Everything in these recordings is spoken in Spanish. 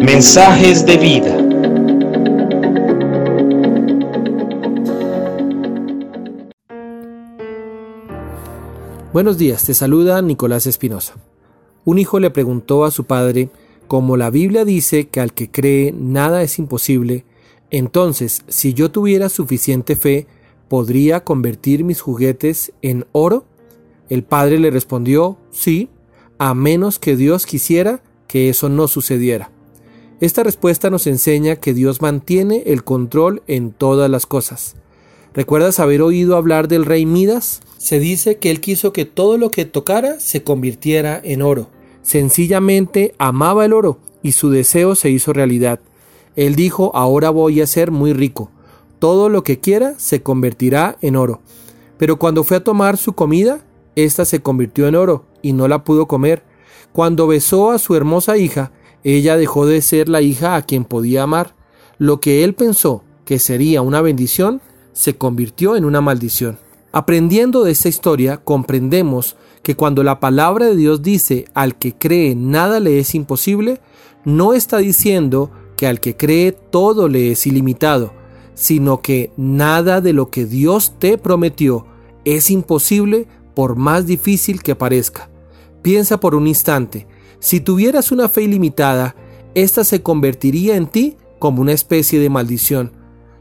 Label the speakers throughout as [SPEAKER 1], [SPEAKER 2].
[SPEAKER 1] Mensajes de vida.
[SPEAKER 2] Buenos días, te saluda Nicolás Espinosa. Un hijo le preguntó a su padre, como la Biblia dice que al que cree nada es imposible, entonces si yo tuviera suficiente fe, ¿podría convertir mis juguetes en oro? El padre le respondió, sí, a menos que Dios quisiera que eso no sucediera. Esta respuesta nos enseña que Dios mantiene el control en todas las cosas. ¿Recuerdas haber oído hablar del rey Midas? Se dice que él quiso que todo lo que tocara se convirtiera en oro. Sencillamente amaba el oro y su deseo se hizo realidad. Él dijo, ahora voy a ser muy rico. Todo lo que quiera se convertirá en oro. Pero cuando fue a tomar su comida, ésta se convirtió en oro y no la pudo comer. Cuando besó a su hermosa hija, ella dejó de ser la hija a quien podía amar. Lo que él pensó que sería una bendición, se convirtió en una maldición. Aprendiendo de esta historia, comprendemos que cuando la palabra de Dios dice al que cree nada le es imposible, no está diciendo que al que cree todo le es ilimitado, sino que nada de lo que Dios te prometió es imposible por más difícil que parezca. Piensa por un instante, si tuvieras una fe ilimitada, ésta se convertiría en ti como una especie de maldición.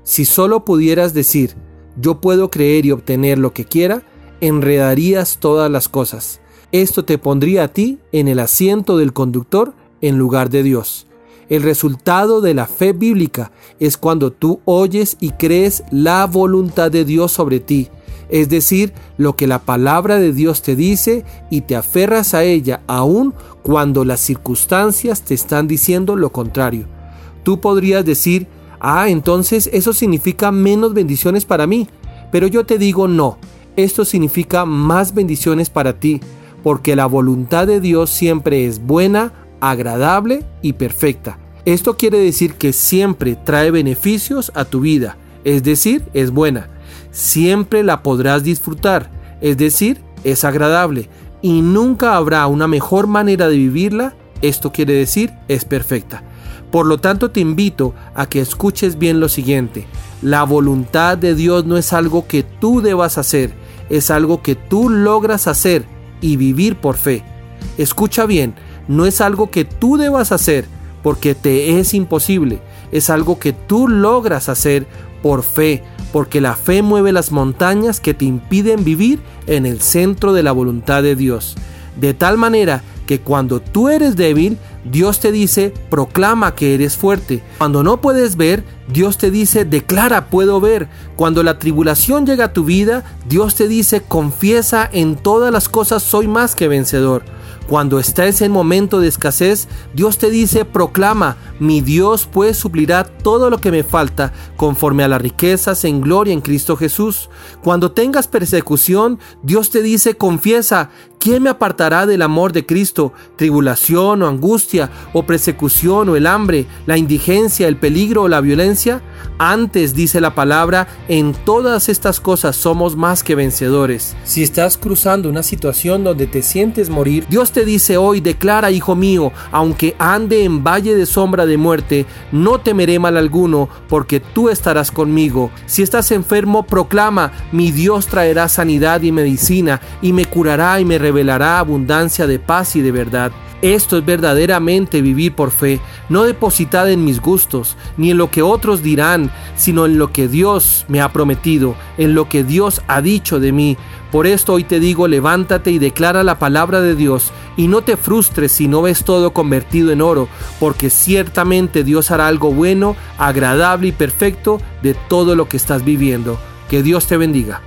[SPEAKER 2] Si solo pudieras decir, yo puedo creer y obtener lo que quiera, enredarías todas las cosas. Esto te pondría a ti en el asiento del conductor en lugar de Dios. El resultado de la fe bíblica es cuando tú oyes y crees la voluntad de Dios sobre ti, es decir, lo que la palabra de Dios te dice y te aferras a ella aun cuando las circunstancias te están diciendo lo contrario. Tú podrías decir, ah, entonces eso significa menos bendiciones para mí, pero yo te digo no, esto significa más bendiciones para ti, porque la voluntad de Dios siempre es buena, agradable y perfecta. Esto quiere decir que siempre trae beneficios a tu vida, es decir, es buena. Siempre la podrás disfrutar, es decir, es agradable. Y nunca habrá una mejor manera de vivirla, esto quiere decir, es perfecta. Por lo tanto, te invito a que escuches bien lo siguiente. La voluntad de Dios no es algo que tú debas hacer, es algo que tú logras hacer y vivir por fe. Escucha bien, no es algo que tú debas hacer porque te es imposible, es algo que tú logras hacer por fe, porque la fe mueve las montañas que te impiden vivir en el centro de la voluntad de Dios. De tal manera que cuando tú eres débil, Dios te dice, proclama que eres fuerte. Cuando no puedes ver, Dios te dice, declara, puedo ver. Cuando la tribulación llega a tu vida, Dios te dice, confiesa en todas las cosas, soy más que vencedor. Cuando estás en momento de escasez, Dios te dice, proclama, mi Dios pues suplirá todo lo que me falta conforme a las riquezas en gloria en Cristo Jesús. Cuando tengas persecución, Dios te dice, confiesa, ¿quién me apartará del amor de Cristo? ¿Tribulación o angustia o persecución o el hambre, la indigencia, el peligro o la violencia? Antes dice la palabra, en todas estas cosas somos más que vencedores. Si estás cruzando una situación donde te sientes morir, Dios te dice hoy, declara, hijo mío, aunque ande en valle de sombra de muerte, no temeré mal alguno, porque tú estarás conmigo. Si estás enfermo, proclama, mi Dios traerá sanidad y medicina, y me curará y me revelará abundancia de paz y de verdad. Esto es verdaderamente vivir por fe, no depositada en mis gustos, ni en lo que otros dirán, sino en lo que Dios me ha prometido, en lo que Dios ha dicho de mí. Por esto hoy te digo, levántate y declara la palabra de Dios, y no te frustres si no ves todo convertido en oro, porque ciertamente Dios hará algo bueno, agradable y perfecto de todo lo que estás viviendo. Que Dios te bendiga.